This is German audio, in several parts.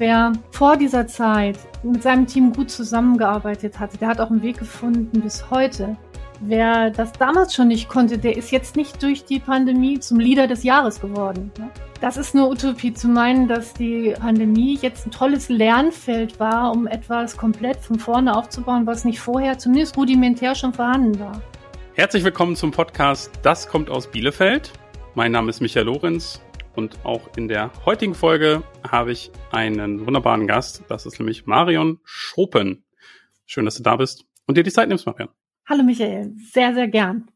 wer vor dieser Zeit mit seinem Team gut zusammengearbeitet hatte, der hat auch einen Weg gefunden bis heute. Wer das damals schon nicht konnte, der ist jetzt nicht durch die Pandemie zum Leader des Jahres geworden. Ne? Das ist nur Utopie zu meinen, dass die Pandemie jetzt ein tolles Lernfeld war, um etwas komplett von vorne aufzubauen, was nicht vorher zumindest rudimentär schon vorhanden war. Herzlich willkommen zum Podcast Das kommt aus Bielefeld. Mein Name ist Michael Lorenz und auch in der heutigen Folge habe ich einen wunderbaren Gast. Das ist nämlich Marion Schopen. Schön, dass du da bist und dir die Zeit nimmst, Marion. Hallo Michael, sehr, sehr gern.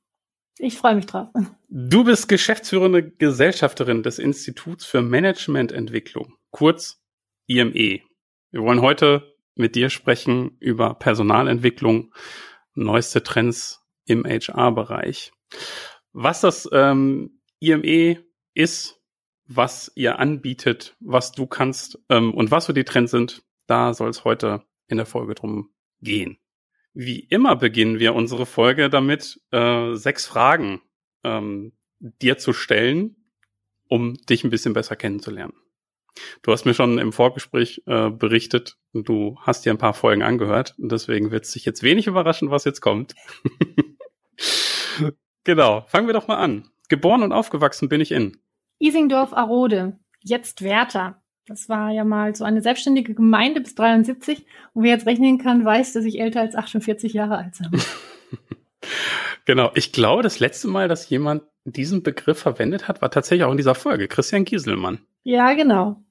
Ich freue mich drauf. Du bist geschäftsführende Gesellschafterin des Instituts für Managemententwicklung, kurz IME. Wir wollen heute mit dir sprechen über Personalentwicklung, neueste Trends im HR-Bereich. Was das ähm, IME ist, was ihr anbietet, was du kannst ähm, und was so die Trends sind, da soll es heute in der Folge drum gehen. Wie immer beginnen wir unsere Folge damit, äh, sechs Fragen ähm, dir zu stellen, um dich ein bisschen besser kennenzulernen. Du hast mir schon im Vorgespräch äh, berichtet, du hast dir ein paar Folgen angehört und deswegen wird es dich jetzt wenig überraschen, was jetzt kommt. genau, fangen wir doch mal an. Geboren und aufgewachsen bin ich in Isingdorf-Arode, jetzt Werther. Das war ja mal so eine selbstständige Gemeinde bis 73. Und wer jetzt rechnen kann, weiß, dass ich älter als 48 Jahre alt bin. genau. Ich glaube, das letzte Mal, dass jemand diesen Begriff verwendet hat, war tatsächlich auch in dieser Folge. Christian Gieselmann. Ja, genau.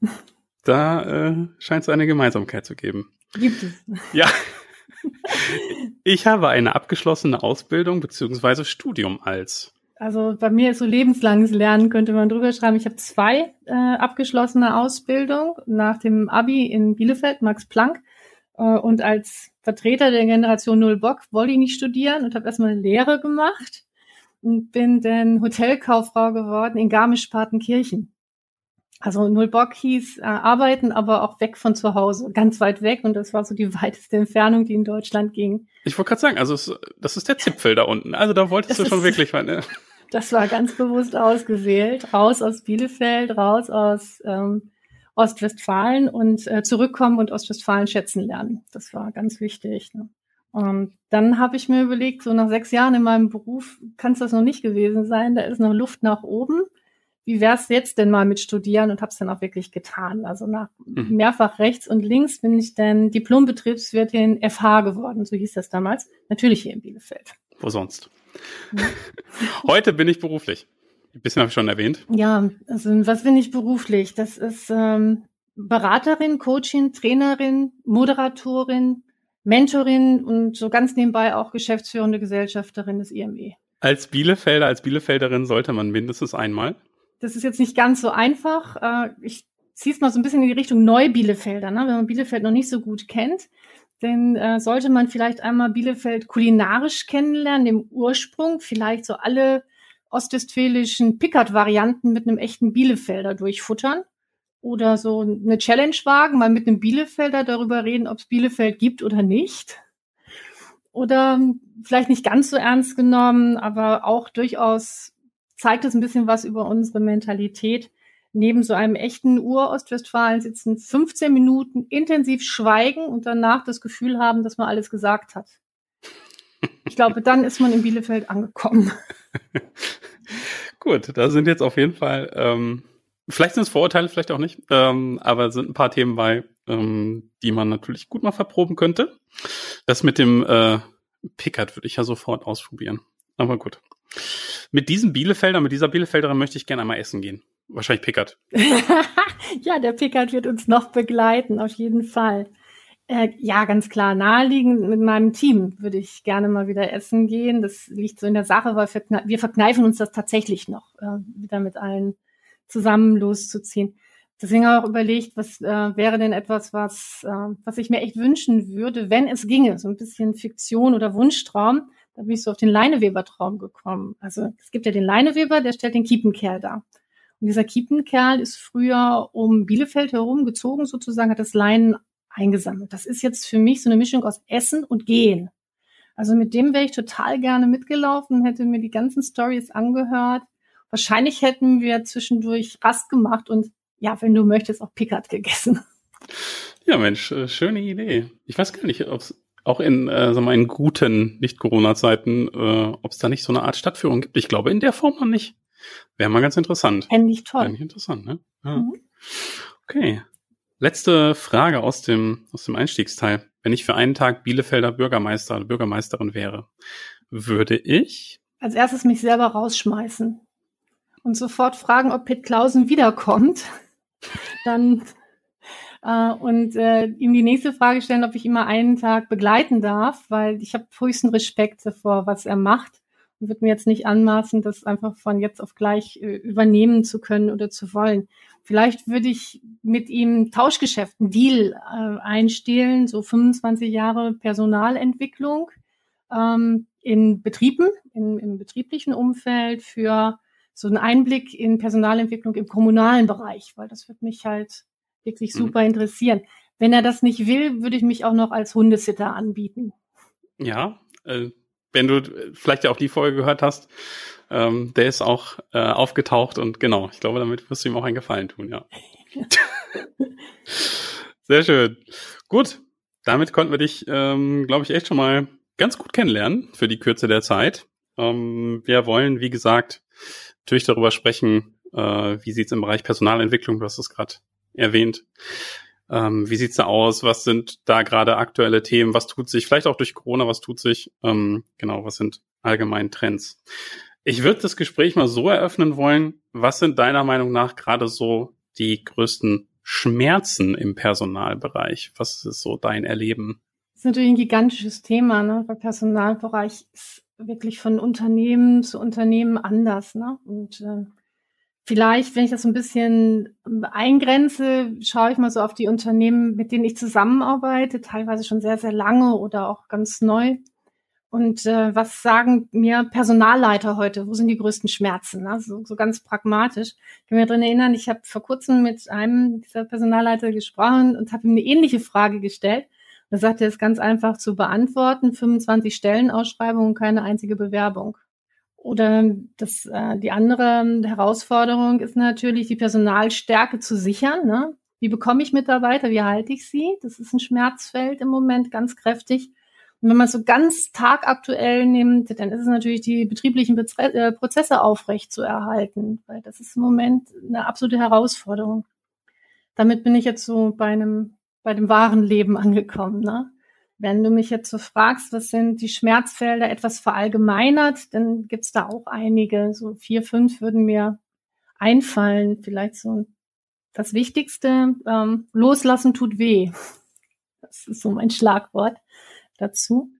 Da äh, scheint es eine Gemeinsamkeit zu geben. Gibt es. Ja. Ich habe eine abgeschlossene Ausbildung beziehungsweise Studium als also bei mir ist so lebenslanges Lernen, könnte man drüber schreiben. Ich habe zwei äh, abgeschlossene Ausbildung nach dem Abi in Bielefeld, Max Planck. Äh, und als Vertreter der Generation Null Bock wollte ich nicht studieren und habe erstmal eine Lehre gemacht und bin dann Hotelkauffrau geworden in Garmisch-Partenkirchen. Also Null Bock hieß äh, arbeiten, aber auch weg von zu Hause, ganz weit weg. Und das war so die weiteste Entfernung, die in Deutschland ging. Ich wollte gerade sagen, also es, das ist der Zipfel da unten. Also da wolltest das du schon wirklich mal. Ne? Das war ganz bewusst ausgewählt. Raus aus Bielefeld, raus aus ähm, Ostwestfalen und äh, zurückkommen und Ostwestfalen schätzen lernen. Das war ganz wichtig. Ne? Und dann habe ich mir überlegt, so nach sechs Jahren in meinem Beruf kann es das noch nicht gewesen sein. Da ist noch Luft nach oben. Wie wär's jetzt denn mal mit Studieren? Und habe es dann auch wirklich getan. Also nach mhm. mehrfach rechts und links bin ich dann Diplombetriebswirtin FH geworden, so hieß das damals. Natürlich hier in Bielefeld. Wo sonst? Heute bin ich beruflich. Ein bisschen habe ich schon erwähnt. Ja, also was bin ich beruflich? Das ist ähm, Beraterin, Coachin, Trainerin, Moderatorin, Mentorin und so ganz nebenbei auch geschäftsführende Gesellschafterin des IME. Als Bielefelder, als Bielefelderin sollte man mindestens einmal. Das ist jetzt nicht ganz so einfach. Äh, ich ziehe es mal so ein bisschen in die Richtung Neu-Bielefelder, ne? wenn man Bielefeld noch nicht so gut kennt dann äh, sollte man vielleicht einmal Bielefeld kulinarisch kennenlernen, im Ursprung, vielleicht so alle ostwestfälischen Pickard-Varianten mit einem echten Bielefelder durchfuttern. Oder so eine Challenge wagen, mal mit einem Bielefelder darüber reden, ob es Bielefeld gibt oder nicht. Oder vielleicht nicht ganz so ernst genommen, aber auch durchaus zeigt es ein bisschen was über unsere Mentalität neben so einem echten Ur-Ostwestfalen sitzen, 15 Minuten intensiv schweigen und danach das Gefühl haben, dass man alles gesagt hat. Ich glaube, dann ist man in Bielefeld angekommen. Gut, da sind jetzt auf jeden Fall, ähm, vielleicht sind es Vorurteile, vielleicht auch nicht, ähm, aber sind ein paar Themen bei, ähm, die man natürlich gut mal verproben könnte. Das mit dem äh, Pickard würde ich ja sofort ausprobieren. Aber gut. Mit diesem Bielefelder, mit dieser Bielefelderin möchte ich gerne einmal essen gehen. Wahrscheinlich Pickard. ja, der Pickard wird uns noch begleiten, auf jeden Fall. Äh, ja, ganz klar, naheliegend mit meinem Team würde ich gerne mal wieder essen gehen. Das liegt so in der Sache, weil wir verkneifen uns das tatsächlich noch, äh, wieder mit allen zusammen loszuziehen. Deswegen auch überlegt, was äh, wäre denn etwas, was, äh, was ich mir echt wünschen würde, wenn es ginge. So ein bisschen Fiktion oder Wunschtraum. Da bin ich so auf den Leineweber-Traum gekommen. Also es gibt ja den Leineweber, der stellt den Kiepenkerl dar. Und dieser Kiepenkerl ist früher um Bielefeld herum gezogen, sozusagen, hat das Leinen eingesammelt. Das ist jetzt für mich so eine Mischung aus Essen und Gehen. Also mit dem wäre ich total gerne mitgelaufen, hätte mir die ganzen Stories angehört. Wahrscheinlich hätten wir zwischendurch Rast gemacht und ja, wenn du möchtest, auch Pickard gegessen. Ja, Mensch, äh, schöne Idee. Ich weiß gar nicht, ob es auch in, äh, sagen wir, in guten Nicht-Corona-Zeiten, äh, ob es da nicht so eine Art Stadtführung gibt. Ich glaube in der Form noch nicht. Wäre mal ganz interessant. Fände ich toll. Fände ich interessant, ne? Ja. Mhm. Okay. Letzte Frage aus dem, aus dem Einstiegsteil. Wenn ich für einen Tag Bielefelder Bürgermeister oder Bürgermeisterin wäre, würde ich als erstes mich selber rausschmeißen und sofort fragen, ob Pitt Klausen wiederkommt. Dann äh, und äh, ihm die nächste Frage stellen, ob ich ihn mal einen Tag begleiten darf, weil ich habe höchsten Respekt davor, was er macht würde mir jetzt nicht anmaßen, das einfach von jetzt auf gleich äh, übernehmen zu können oder zu wollen. Vielleicht würde ich mit ihm Tauschgeschäft, einen Deal äh, einstehlen, so 25 Jahre Personalentwicklung ähm, in Betrieben, in, im betrieblichen Umfeld für so einen Einblick in Personalentwicklung im kommunalen Bereich, weil das wird mich halt wirklich mhm. super interessieren. Wenn er das nicht will, würde ich mich auch noch als Hundesitter anbieten. Ja, äh, wenn du vielleicht ja auch die Folge gehört hast, ähm, der ist auch äh, aufgetaucht und genau, ich glaube, damit wirst du ihm auch einen Gefallen tun, ja. Sehr schön. Gut, damit konnten wir dich, ähm, glaube ich, echt schon mal ganz gut kennenlernen für die Kürze der Zeit. Ähm, wir wollen, wie gesagt, natürlich darüber sprechen, äh, wie sieht's im Bereich Personalentwicklung, du hast es gerade erwähnt. Ähm, wie sieht's da aus? Was sind da gerade aktuelle Themen? Was tut sich? Vielleicht auch durch Corona, was tut sich? Ähm, genau, was sind allgemein Trends? Ich würde das Gespräch mal so eröffnen wollen. Was sind deiner Meinung nach gerade so die größten Schmerzen im Personalbereich? Was ist so dein Erleben? Das ist natürlich ein gigantisches Thema, ne? Der Personalbereich ist wirklich von Unternehmen zu Unternehmen anders, ne? Und äh, Vielleicht, wenn ich das so ein bisschen eingrenze, schaue ich mal so auf die Unternehmen, mit denen ich zusammenarbeite, teilweise schon sehr, sehr lange oder auch ganz neu. Und äh, was sagen mir Personalleiter heute? Wo sind die größten Schmerzen? Ne? So, so ganz pragmatisch. Ich kann mich daran erinnern, ich habe vor kurzem mit einem dieser Personalleiter gesprochen und habe ihm eine ähnliche Frage gestellt. Da sagte er, es ganz einfach zu beantworten, 25 Stellenausschreibungen, keine einzige Bewerbung. Oder das, äh, die andere Herausforderung ist natürlich, die Personalstärke zu sichern. Ne? Wie bekomme ich Mitarbeiter? Wie halte ich sie? Das ist ein Schmerzfeld im Moment ganz kräftig. Und wenn man es so ganz tagaktuell nimmt, dann ist es natürlich die betrieblichen Betre äh, Prozesse aufrecht zu erhalten, weil das ist im Moment eine absolute Herausforderung. Damit bin ich jetzt so bei einem, bei dem wahren Leben angekommen. Ne? Wenn du mich jetzt so fragst, was sind die Schmerzfelder etwas verallgemeinert, dann gibt's da auch einige. So vier, fünf würden mir einfallen. Vielleicht so das Wichtigste, ähm, loslassen tut weh. Das ist so mein Schlagwort dazu.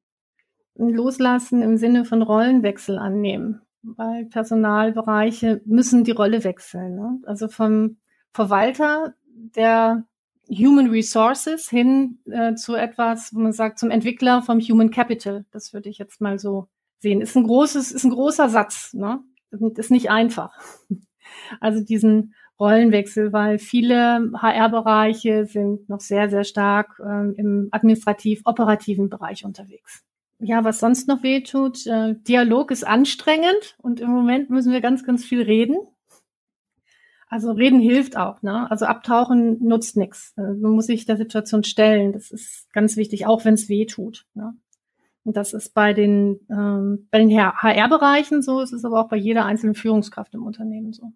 Loslassen im Sinne von Rollenwechsel annehmen, weil Personalbereiche müssen die Rolle wechseln. Ne? Also vom Verwalter, der Human Resources hin äh, zu etwas, wo man sagt, zum Entwickler vom Human Capital. Das würde ich jetzt mal so sehen. Ist ein großes, ist ein großer Satz, ne? Ist nicht einfach. Also diesen Rollenwechsel, weil viele HR-Bereiche sind noch sehr, sehr stark ähm, im administrativ-operativen Bereich unterwegs. Ja, was sonst noch weh tut, äh, Dialog ist anstrengend und im Moment müssen wir ganz, ganz viel reden. Also reden hilft auch, ne? Also abtauchen nutzt nichts. Äh, man muss sich der Situation stellen. Das ist ganz wichtig, auch wenn es weh tut. Ne? Und das ist bei den ähm, bei den HR-Bereichen so, es ist aber auch bei jeder einzelnen Führungskraft im Unternehmen so.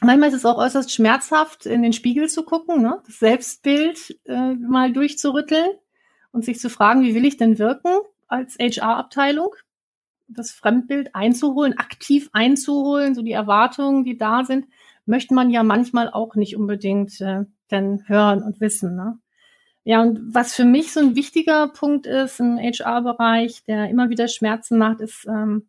Manchmal ist es auch äußerst schmerzhaft, in den Spiegel zu gucken, ne? das Selbstbild äh, mal durchzurütteln und sich zu fragen, wie will ich denn wirken als HR-Abteilung? Das Fremdbild einzuholen, aktiv einzuholen, so die Erwartungen, die da sind möchte man ja manchmal auch nicht unbedingt äh, dann hören und wissen. Ne? Ja, und was für mich so ein wichtiger Punkt ist im HR-Bereich, der immer wieder Schmerzen macht, ist ähm,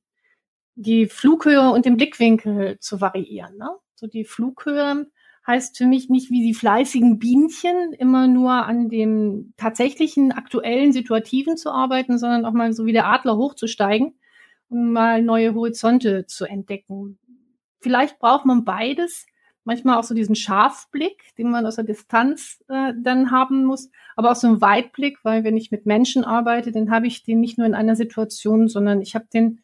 die Flughöhe und den Blickwinkel zu variieren. Ne? So die Flughöhe heißt für mich nicht wie die fleißigen Bienchen immer nur an dem tatsächlichen aktuellen Situativen zu arbeiten, sondern auch mal so wie der Adler hochzusteigen und mal neue Horizonte zu entdecken vielleicht braucht man beides. Manchmal auch so diesen Scharfblick, den man aus der Distanz äh, dann haben muss, aber auch so einen Weitblick, weil wenn ich mit Menschen arbeite, dann habe ich den nicht nur in einer Situation, sondern ich habe den,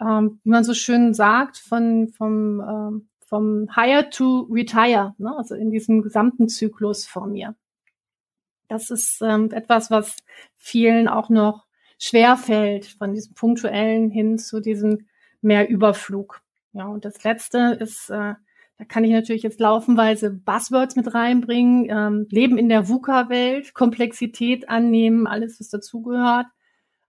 ähm, wie man so schön sagt, von vom ähm, vom Hire to Retire, ne? also in diesem gesamten Zyklus vor mir. Das ist ähm, etwas, was vielen auch noch schwer fällt, von diesem punktuellen hin zu diesem mehr Überflug. Ja, und das letzte ist, äh, da kann ich natürlich jetzt laufenweise Buzzwords mit reinbringen, ähm, Leben in der VUCA-Welt, Komplexität annehmen, alles, was dazugehört,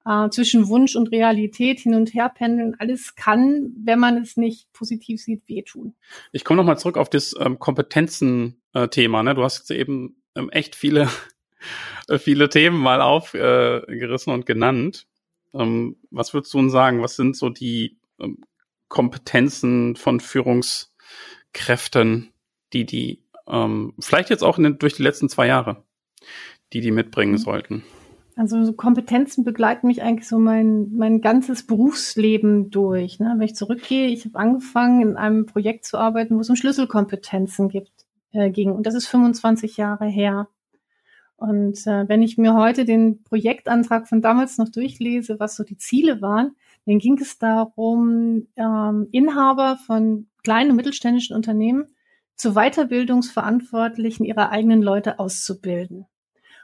äh, zwischen Wunsch und Realität hin und her pendeln, alles kann, wenn man es nicht positiv sieht, wehtun. Ich komme nochmal zurück auf das ähm, Kompetenzen-Thema. Ne? Du hast jetzt eben ähm, echt viele, viele Themen mal aufgerissen äh, und genannt. Ähm, was würdest du uns sagen? Was sind so die ähm, Kompetenzen von Führungskräften, die die ähm, vielleicht jetzt auch den, durch die letzten zwei Jahre, die die mitbringen mhm. sollten? Also so Kompetenzen begleiten mich eigentlich so mein, mein ganzes Berufsleben durch. Ne? Wenn ich zurückgehe, ich habe angefangen, in einem Projekt zu arbeiten, wo es um Schlüsselkompetenzen gibt, äh, ging. Und das ist 25 Jahre her. Und äh, wenn ich mir heute den Projektantrag von damals noch durchlese, was so die Ziele waren, dann ging es darum, ähm, Inhaber von kleinen und mittelständischen Unternehmen zu Weiterbildungsverantwortlichen ihrer eigenen Leute auszubilden.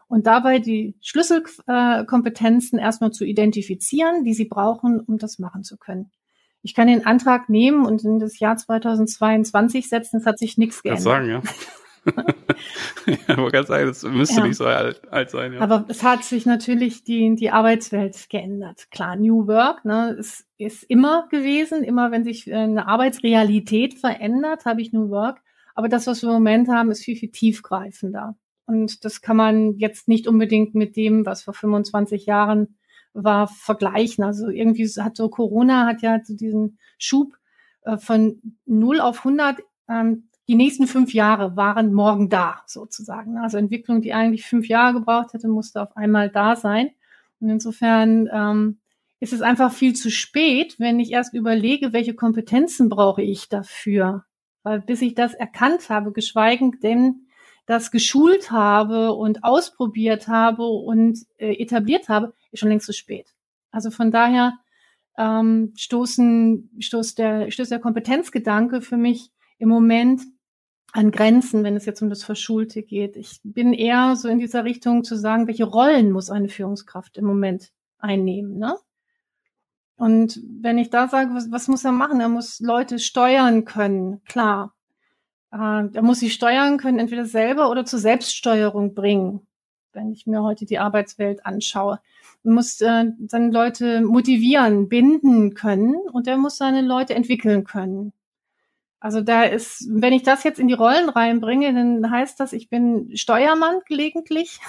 Und dabei die Schlüsselkompetenzen äh, erstmal zu identifizieren, die sie brauchen, um das machen zu können. Ich kann den Antrag nehmen und in das Jahr 2022 setzen. Es hat sich nichts geändert. Kann sagen, ja. ja, aber ganz sagen, das müsste ja. nicht so alt, alt sein. Ja. Aber es hat sich natürlich die, die Arbeitswelt geändert. Klar, New Work ne, ist, ist immer gewesen. Immer wenn sich äh, eine Arbeitsrealität verändert, habe ich New Work. Aber das, was wir im Moment haben, ist viel, viel tiefgreifender. Und das kann man jetzt nicht unbedingt mit dem, was vor 25 Jahren war, vergleichen. Also irgendwie hat so Corona hat ja so diesen Schub äh, von 0 auf 100 ähm, die nächsten fünf Jahre waren morgen da, sozusagen. Also Entwicklung, die eigentlich fünf Jahre gebraucht hätte, musste auf einmal da sein. Und insofern ähm, ist es einfach viel zu spät, wenn ich erst überlege, welche Kompetenzen brauche ich dafür. Weil bis ich das erkannt habe, geschweigen denn das geschult habe und ausprobiert habe und äh, etabliert habe, ist schon längst zu spät. Also von daher ähm, stoßen, stoßt der, stößt der Kompetenzgedanke für mich im Moment an Grenzen, wenn es jetzt um das Verschulte geht. Ich bin eher so in dieser Richtung zu sagen, welche Rollen muss eine Führungskraft im Moment einnehmen, ne? Und wenn ich da sage, was, was muss er machen? Er muss Leute steuern können, klar. Äh, er muss sie steuern können, entweder selber oder zur Selbststeuerung bringen, wenn ich mir heute die Arbeitswelt anschaue. Er muss äh, seine Leute motivieren, binden können und er muss seine Leute entwickeln können. Also da ist, wenn ich das jetzt in die Rollen reinbringe, dann heißt das, ich bin Steuermann gelegentlich,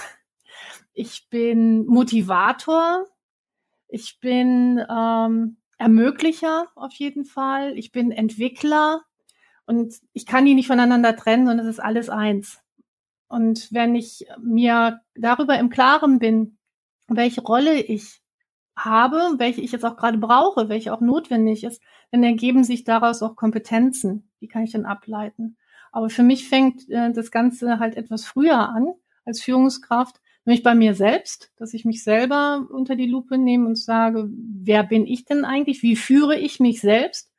ich bin Motivator, ich bin ähm, Ermöglicher auf jeden Fall, ich bin Entwickler. Und ich kann die nicht voneinander trennen, sondern es ist alles eins. Und wenn ich mir darüber im Klaren bin, welche Rolle ich habe, welche ich jetzt auch gerade brauche, welche auch notwendig ist, dann ergeben sich daraus auch Kompetenzen. Die kann ich dann ableiten. Aber für mich fängt äh, das Ganze halt etwas früher an als Führungskraft, nämlich bei mir selbst, dass ich mich selber unter die Lupe nehme und sage, wer bin ich denn eigentlich? Wie führe ich mich selbst?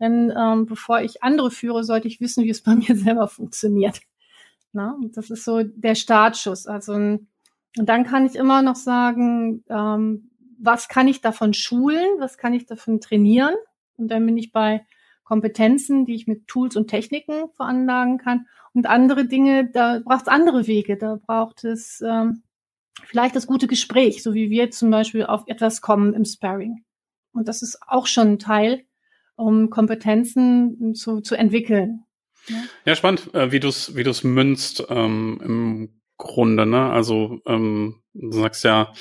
Denn ähm, bevor ich andere führe, sollte ich wissen, wie es bei mir selber funktioniert. Na, und das ist so der Startschuss. Also und dann kann ich immer noch sagen, ähm, was kann ich davon schulen, was kann ich davon trainieren. Und dann bin ich bei Kompetenzen, die ich mit Tools und Techniken veranlagen kann. Und andere Dinge, da braucht es andere Wege. Da braucht es ähm, vielleicht das gute Gespräch, so wie wir zum Beispiel auf etwas kommen im Sparring. Und das ist auch schon ein Teil, um Kompetenzen zu, zu entwickeln. Ja, spannend, äh, wie du es wie du's münzt ähm, im Grunde. Ne? Also ähm, du sagst ja,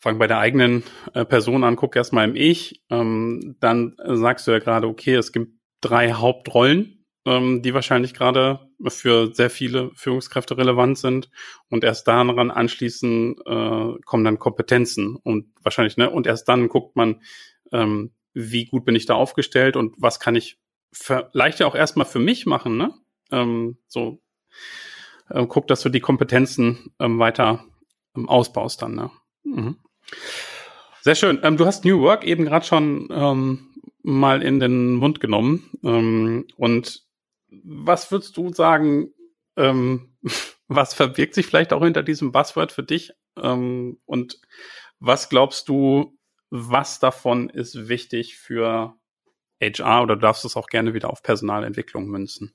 fang bei der eigenen äh, Person an, guck erstmal im Ich, ähm, dann sagst du ja gerade, okay, es gibt drei Hauptrollen, ähm, die wahrscheinlich gerade für sehr viele Führungskräfte relevant sind und erst daran anschließen äh, kommen dann Kompetenzen und wahrscheinlich, ne, und erst dann guckt man, ähm, wie gut bin ich da aufgestellt und was kann ich vielleicht ja auch erstmal für mich machen, ne? Ähm, so äh, guck, dass du die Kompetenzen ähm, weiter ähm, ausbaust dann, ne? Mhm. Sehr schön. Ähm, du hast New Work eben gerade schon ähm, mal in den Mund genommen. Ähm, und was würdest du sagen, Ähm, was verbirgt sich vielleicht auch hinter diesem Buzzword für dich? Ähm, und was glaubst du, was davon ist wichtig für HR oder darfst du es auch gerne wieder auf Personalentwicklung münzen?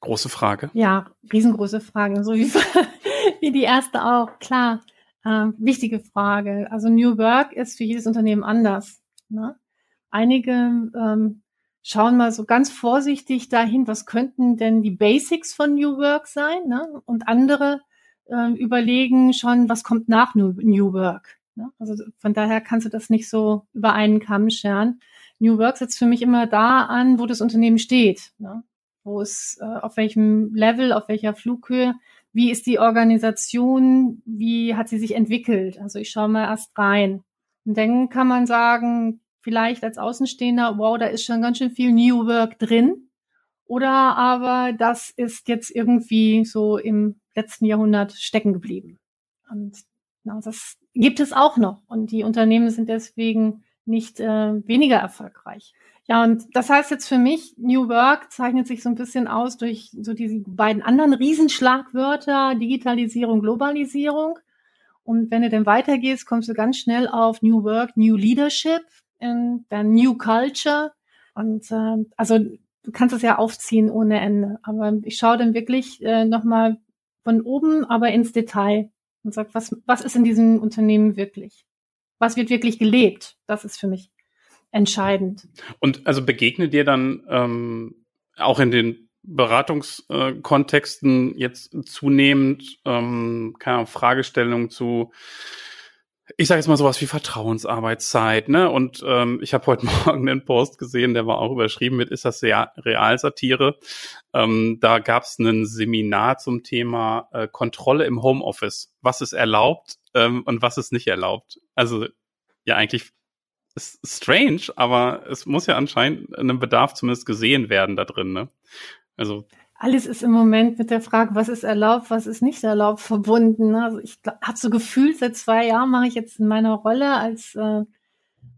Große Frage. Ja, riesengroße Frage, so wie, wie die erste auch, klar. Ähm, wichtige Frage. Also New Work ist für jedes Unternehmen anders. Ne? Einige ähm, schauen mal so ganz vorsichtig dahin, was könnten denn die Basics von New Work sein? Ne? Und andere äh, überlegen schon, was kommt nach New, New Work. Ne? Also von daher kannst du das nicht so über einen Kamm scheren. New Work setzt für mich immer da an, wo das Unternehmen steht. Ne? Wo es, äh, auf welchem Level, auf welcher Flughöhe, wie ist die Organisation, wie hat sie sich entwickelt. Also ich schaue mal erst rein. Und dann kann man sagen, vielleicht als Außenstehender, wow, da ist schon ganz schön viel New Work drin. Oder aber das ist jetzt irgendwie so im letzten Jahrhundert stecken geblieben. Und na, das gibt es auch noch. Und die Unternehmen sind deswegen nicht äh, weniger erfolgreich. Ja, und das heißt jetzt für mich, New Work zeichnet sich so ein bisschen aus durch so diese beiden anderen Riesenschlagwörter, Digitalisierung, Globalisierung. Und wenn du dann weitergehst, kommst du ganz schnell auf New Work, New Leadership, dann New Culture. Und äh, also du kannst es ja aufziehen ohne Ende. Aber ich schaue dann wirklich äh, nochmal von oben, aber ins Detail und sage, was, was ist in diesem Unternehmen wirklich? Was wird wirklich gelebt? Das ist für mich entscheidend. Und also begegne dir dann ähm, auch in den Beratungskontexten jetzt zunehmend ähm, keine Ahnung, Fragestellungen zu ich sage jetzt mal sowas wie Vertrauensarbeitszeit, ne? Und ähm, ich habe heute Morgen einen Post gesehen, der war auch überschrieben mit, ist das Realsatire? Ähm, da gab es ein Seminar zum Thema äh, Kontrolle im Homeoffice. Was ist erlaubt ähm, und was ist nicht erlaubt? Also ja, eigentlich ist strange, aber es muss ja anscheinend einen Bedarf zumindest gesehen werden da drin, ne? Also alles ist im Moment mit der Frage, was ist erlaubt, was ist nicht erlaubt, verbunden. Also ich habe so gefühlt, seit zwei Jahren mache ich jetzt in meiner Rolle als, äh,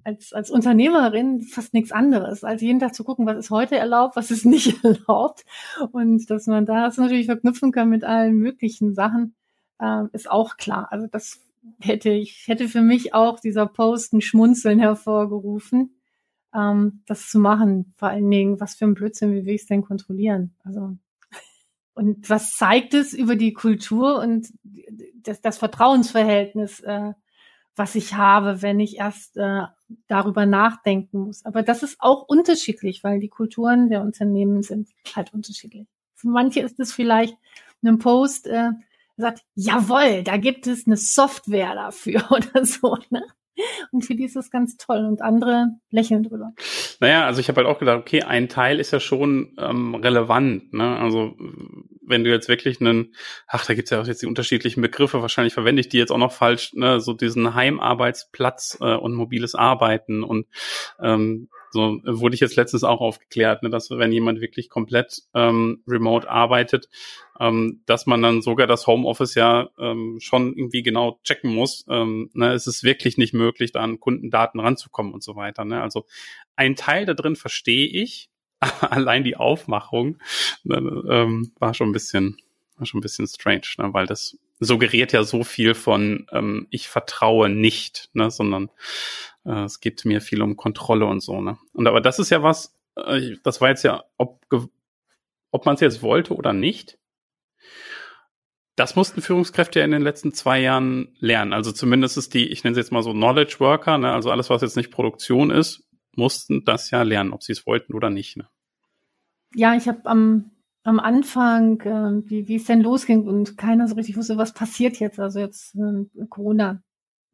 als, als Unternehmerin fast nichts anderes, als jeden Tag zu gucken, was ist heute erlaubt, was ist nicht erlaubt. Und dass man das natürlich verknüpfen kann mit allen möglichen Sachen, äh, ist auch klar. Also das hätte ich, hätte für mich auch dieser Post ein Schmunzeln hervorgerufen, ähm, das zu machen. Vor allen Dingen, was für ein Blödsinn, wie will ich es denn kontrollieren? Also und was zeigt es über die Kultur und das, das Vertrauensverhältnis, äh, was ich habe, wenn ich erst äh, darüber nachdenken muss. Aber das ist auch unterschiedlich, weil die Kulturen der Unternehmen sind halt unterschiedlich. Für manche ist es vielleicht ein Post, äh, sagt, jawohl, da gibt es eine Software dafür oder so. Ne? Und für die ist das ganz toll und andere lächeln drüber. Naja, also ich habe halt auch gedacht, okay, ein Teil ist ja schon ähm, relevant. Ne? Also wenn du jetzt wirklich einen, ach, da gibt's ja auch jetzt die unterschiedlichen Begriffe, wahrscheinlich verwende ich die jetzt auch noch falsch, ne? so diesen Heimarbeitsplatz äh, und mobiles Arbeiten und ähm, so wurde ich jetzt letztens auch aufgeklärt, ne, dass wenn jemand wirklich komplett ähm, remote arbeitet, ähm, dass man dann sogar das Homeoffice ja ähm, schon irgendwie genau checken muss. Ähm, ne, es ist wirklich nicht möglich, da an Kundendaten ranzukommen und so weiter. Ne? Also ein Teil da drin verstehe ich, aber allein die Aufmachung ne, ähm, war schon ein bisschen, war schon ein bisschen strange, ne? weil das suggeriert ja so viel von ähm, ich vertraue nicht, ne, sondern äh, es geht mir viel um Kontrolle und so. Ne? Und aber das ist ja was, äh, das war jetzt ja, ob, ob man es jetzt wollte oder nicht. Das mussten Führungskräfte ja in den letzten zwei Jahren lernen. Also zumindest ist die, ich nenne es jetzt mal so Knowledge Worker, ne, also alles, was jetzt nicht Produktion ist, mussten das ja lernen, ob sie es wollten oder nicht. Ne? Ja, ich habe am, am Anfang, äh, wie, wie es denn losging und keiner so richtig wusste, was passiert jetzt, also jetzt äh, Corona,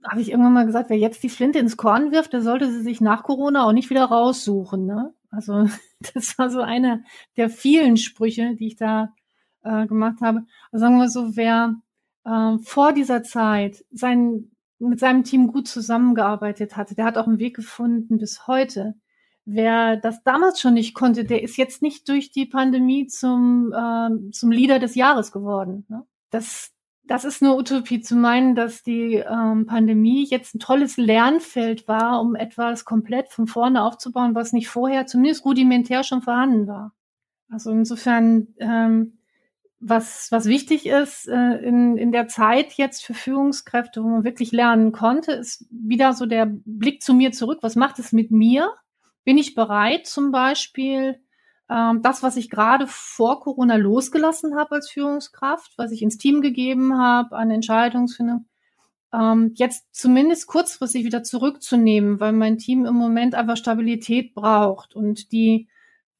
habe ich irgendwann mal gesagt, wer jetzt die Flinte ins Korn wirft, der sollte sie sich nach Corona auch nicht wieder raussuchen. Ne? Also das war so einer der vielen Sprüche, die ich da äh, gemacht habe. Also sagen wir so, wer äh, vor dieser Zeit sein, mit seinem Team gut zusammengearbeitet hatte, der hat auch einen Weg gefunden bis heute. Wer das damals schon nicht konnte, der ist jetzt nicht durch die Pandemie zum, äh, zum Leader des Jahres geworden. Ne? Das, das ist eine Utopie zu meinen, dass die ähm, Pandemie jetzt ein tolles Lernfeld war, um etwas komplett von vorne aufzubauen, was nicht vorher zumindest rudimentär schon vorhanden war. Also insofern ähm, was, was wichtig ist äh, in, in der Zeit jetzt für Führungskräfte, wo man wirklich lernen konnte, ist wieder so der Blick zu mir zurück. Was macht es mit mir? Bin ich bereit, zum Beispiel ähm, das, was ich gerade vor Corona losgelassen habe als Führungskraft, was ich ins Team gegeben habe an Entscheidungsfindung, ähm, jetzt zumindest kurzfristig wieder zurückzunehmen, weil mein Team im Moment einfach Stabilität braucht und die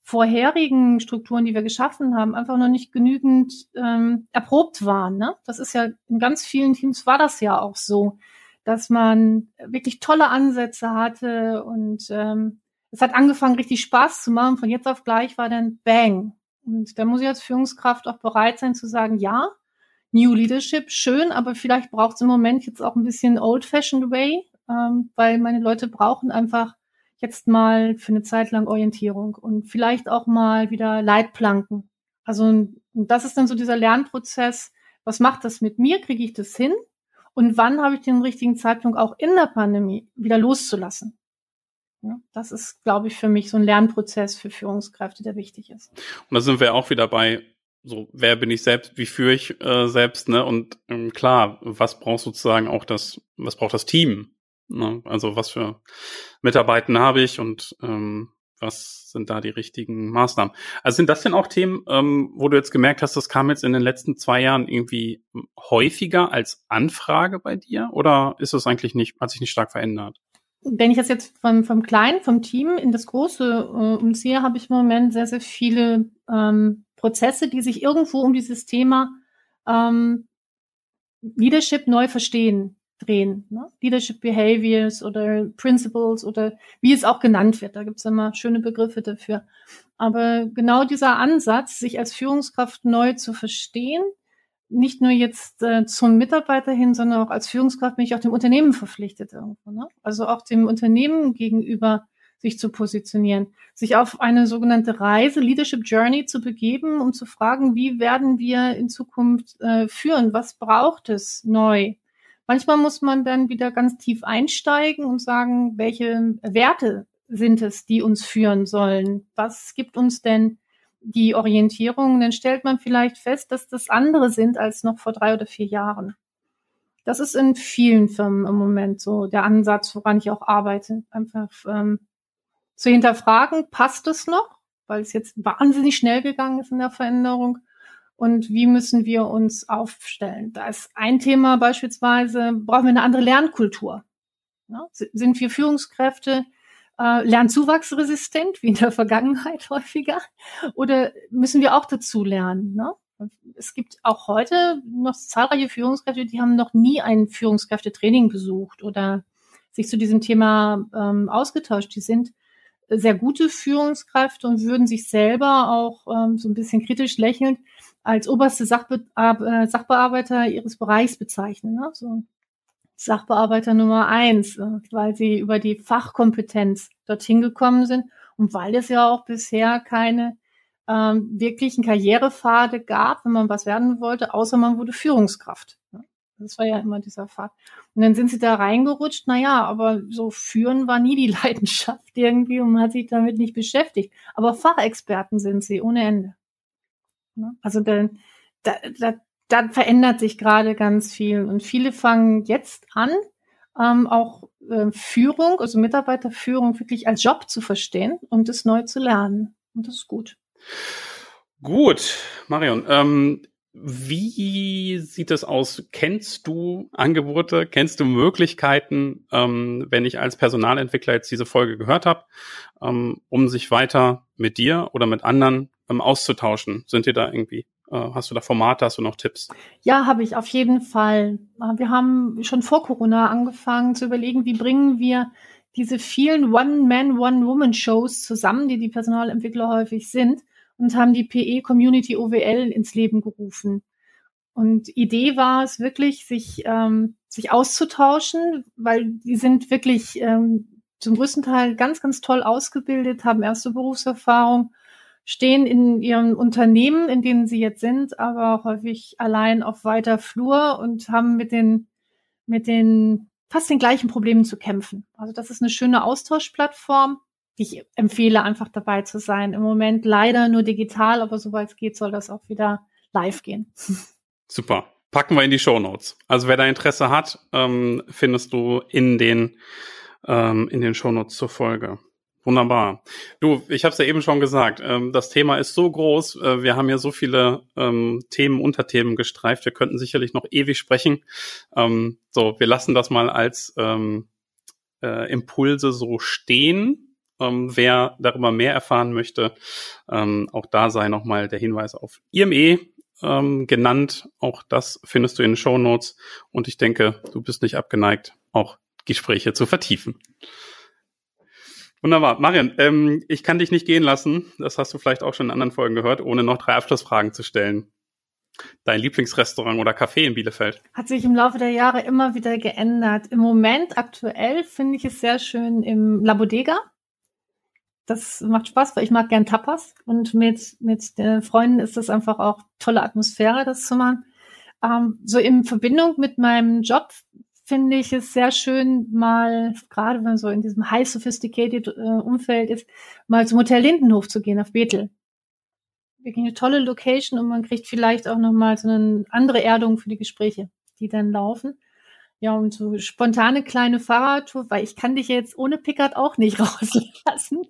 vorherigen Strukturen, die wir geschaffen haben, einfach noch nicht genügend ähm, erprobt waren. Ne? Das ist ja in ganz vielen Teams war das ja auch so, dass man wirklich tolle Ansätze hatte und ähm, es hat angefangen, richtig Spaß zu machen. Von jetzt auf gleich war dann Bang. Und da muss ich als Führungskraft auch bereit sein zu sagen, ja, New Leadership, schön, aber vielleicht braucht es im Moment jetzt auch ein bisschen Old-Fashioned Way, ähm, weil meine Leute brauchen einfach jetzt mal für eine Zeit lang Orientierung und vielleicht auch mal wieder Leitplanken. Also und das ist dann so dieser Lernprozess. Was macht das mit mir? Kriege ich das hin? Und wann habe ich den richtigen Zeitpunkt auch in der Pandemie wieder loszulassen? Das ist, glaube ich, für mich so ein Lernprozess für Führungskräfte, der wichtig ist. Und da sind wir auch wieder bei so, wer bin ich selbst, wie führe ich äh, selbst, ne? Und ähm, klar, was braucht sozusagen auch das, was braucht das Team? Ne? Also was für Mitarbeiter habe ich und ähm, was sind da die richtigen Maßnahmen? Also sind das denn auch Themen, ähm, wo du jetzt gemerkt hast, das kam jetzt in den letzten zwei Jahren irgendwie häufiger als Anfrage bei dir? Oder ist es eigentlich nicht, hat sich nicht stark verändert? Wenn ich das jetzt vom, vom Kleinen, vom Team in das Große äh, umziehe, habe ich im Moment sehr, sehr viele ähm, Prozesse, die sich irgendwo um dieses Thema ähm, Leadership neu verstehen drehen. Ne? Leadership Behaviors oder Principles oder wie es auch genannt wird. Da gibt es immer schöne Begriffe dafür. Aber genau dieser Ansatz, sich als Führungskraft neu zu verstehen, nicht nur jetzt äh, zum Mitarbeiter hin, sondern auch als Führungskraft bin ich auch dem Unternehmen verpflichtet irgendwo. Ne? Also auch dem Unternehmen gegenüber sich zu positionieren, sich auf eine sogenannte Reise, Leadership Journey zu begeben, um zu fragen, wie werden wir in Zukunft äh, führen? Was braucht es neu? Manchmal muss man dann wieder ganz tief einsteigen und sagen, welche Werte sind es, die uns führen sollen? Was gibt uns denn die Orientierung? Dann stellt man vielleicht fest, dass das andere sind als noch vor drei oder vier Jahren. Das ist in vielen Firmen im Moment so der Ansatz, woran ich auch arbeite. Einfach ähm, zu hinterfragen, passt es noch? Weil es jetzt wahnsinnig schnell gegangen ist in der Veränderung und wie müssen wir uns aufstellen. Da ist ein Thema beispielsweise, brauchen wir eine andere Lernkultur. Ja, sind wir Führungskräfte äh, lernzuwachsresistent, wie in der Vergangenheit häufiger, oder müssen wir auch dazu lernen? Ne? Es gibt auch heute noch zahlreiche Führungskräfte, die haben noch nie ein Führungskräftetraining besucht oder sich zu diesem Thema ähm, ausgetauscht. Die sind sehr gute Führungskräfte und würden sich selber auch ähm, so ein bisschen kritisch lächelnd als oberste Sachbe äh, Sachbearbeiter ihres Bereichs bezeichnen. Ne? So Sachbearbeiter Nummer eins, äh, weil sie über die Fachkompetenz dorthin gekommen sind und weil es ja auch bisher keine ähm, wirklichen Karrierepfade gab, wenn man was werden wollte, außer man wurde Führungskraft. Ne? Das war ja immer dieser Pfad. Und dann sind sie da reingerutscht, naja, aber so führen war nie die Leidenschaft irgendwie und man hat sich damit nicht beschäftigt. Aber Fachexperten sind sie ohne Ende. Ne? Also dann, da, da, da verändert sich gerade ganz viel und viele fangen jetzt an, ähm, auch äh, Führung, also Mitarbeiterführung wirklich als Job zu verstehen und es neu zu lernen. Und das ist gut. Gut, Marion. Ähm, wie sieht es aus? Kennst du Angebote? Kennst du Möglichkeiten, ähm, wenn ich als Personalentwickler jetzt diese Folge gehört habe, ähm, um sich weiter mit dir oder mit anderen ähm, auszutauschen? Sind dir da irgendwie, hast du da Formate, hast du noch Tipps? Ja, habe ich auf jeden Fall. Äh, wir haben schon vor Corona angefangen zu überlegen, wie bringen wir diese vielen One-Man, One-Woman-Shows zusammen, die die Personalentwickler häufig sind, und haben die PE Community OWL ins Leben gerufen. Und Idee war es wirklich, sich, ähm, sich auszutauschen, weil die sind wirklich ähm, zum größten Teil ganz, ganz toll ausgebildet, haben erste Berufserfahrung stehen in ihren Unternehmen, in denen sie jetzt sind, aber häufig allein auf weiter Flur und haben mit den, mit den fast den gleichen Problemen zu kämpfen. Also das ist eine schöne Austauschplattform, ich empfehle, einfach dabei zu sein. Im Moment leider nur digital, aber soweit es geht, soll das auch wieder live gehen. Super. Packen wir in die Show Notes. Also wer da Interesse hat, ähm, findest du in den ähm, in den Show Notes zur Folge. Wunderbar. Du, ich habe es ja eben schon gesagt, ähm, das Thema ist so groß, äh, wir haben ja so viele ähm, Themen, Unterthemen gestreift, wir könnten sicherlich noch ewig sprechen. Ähm, so, wir lassen das mal als ähm, äh, Impulse so stehen. Ähm, wer darüber mehr erfahren möchte, ähm, auch da sei nochmal der Hinweis auf IME ähm, genannt. Auch das findest du in den Show Notes. Und ich denke, du bist nicht abgeneigt, auch Gespräche zu vertiefen. Wunderbar. Marian, ähm, ich kann dich nicht gehen lassen, das hast du vielleicht auch schon in anderen Folgen gehört, ohne noch drei Abschlussfragen zu stellen. Dein Lieblingsrestaurant oder Café in Bielefeld? Hat sich im Laufe der Jahre immer wieder geändert. Im Moment aktuell finde ich es sehr schön im La Bodega. Das macht Spaß, weil ich mag gern Tapas und mit, mit den Freunden ist das einfach auch tolle Atmosphäre, das zu machen. Ähm, so in Verbindung mit meinem Job finde ich es sehr schön, mal, gerade wenn man so in diesem high sophisticated äh, Umfeld ist, mal zum Hotel Lindenhof zu gehen auf Bethel. Wirklich eine tolle Location und man kriegt vielleicht auch nochmal so eine andere Erdung für die Gespräche, die dann laufen. Ja, und so spontane kleine Fahrradtour, weil ich kann dich jetzt ohne Pickard auch nicht rauslassen.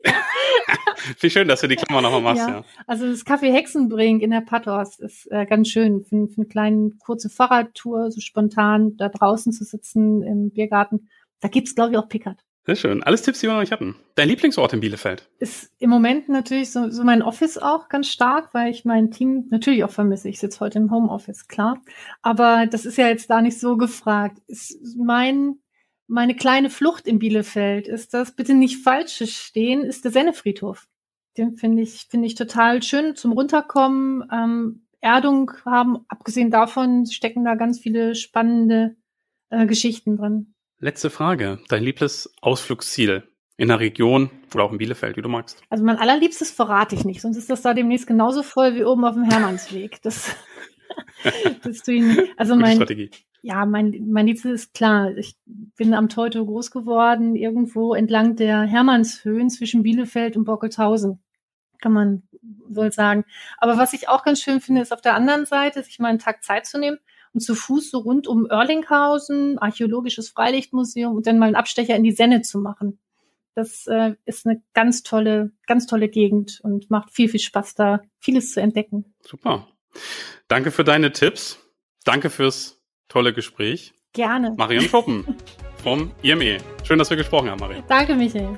Wie schön, dass du die Klammer nochmal machst, ja. ja. Also das Café Hexenbrink in der Pathos ist äh, ganz schön. Für, für eine kleine kurze Fahrradtour, so spontan da draußen zu sitzen im Biergarten. Da gibt's, glaube ich, auch Pickard. Sehr schön. Alles Tipps, die wir noch nicht hatten. Dein Lieblingsort in Bielefeld? Ist im Moment natürlich so, so mein Office auch ganz stark, weil ich mein Team natürlich auch vermisse. Ich sitze heute im Homeoffice, klar. Aber das ist ja jetzt da nicht so gefragt. Ist mein, meine kleine Flucht in Bielefeld ist das, bitte nicht falsch stehen, ist der Sennefriedhof. Den finde ich, finde ich total schön zum Runterkommen, ähm, Erdung haben. Abgesehen davon stecken da ganz viele spannende äh, Geschichten drin. Letzte Frage. Dein liebstes Ausflugsziel in der Region oder auch in Bielefeld, wie du magst? Also mein allerliebstes verrate ich nicht, sonst ist das da demnächst genauso voll wie oben auf dem Hermannsweg. Das, das tue ich nicht. Also mein, Strategie. Ja, mein, mein Liebstes ist klar. Ich bin am Teuto groß geworden, irgendwo entlang der Hermannshöhen zwischen Bielefeld und Bockelshausen. Kann man wohl sagen. Aber was ich auch ganz schön finde, ist auf der anderen Seite, sich mal einen Tag Zeit zu nehmen und zu Fuß so rund um Oerlinghausen, archäologisches Freilichtmuseum und dann mal einen Abstecher in die Senne zu machen. Das äh, ist eine ganz tolle, ganz tolle Gegend und macht viel, viel Spaß da, vieles zu entdecken. Super. Danke für deine Tipps. Danke fürs tolle Gespräch. Gerne. Marion Schuppen vom IME. Schön, dass wir gesprochen haben, Marion. Danke, Michael.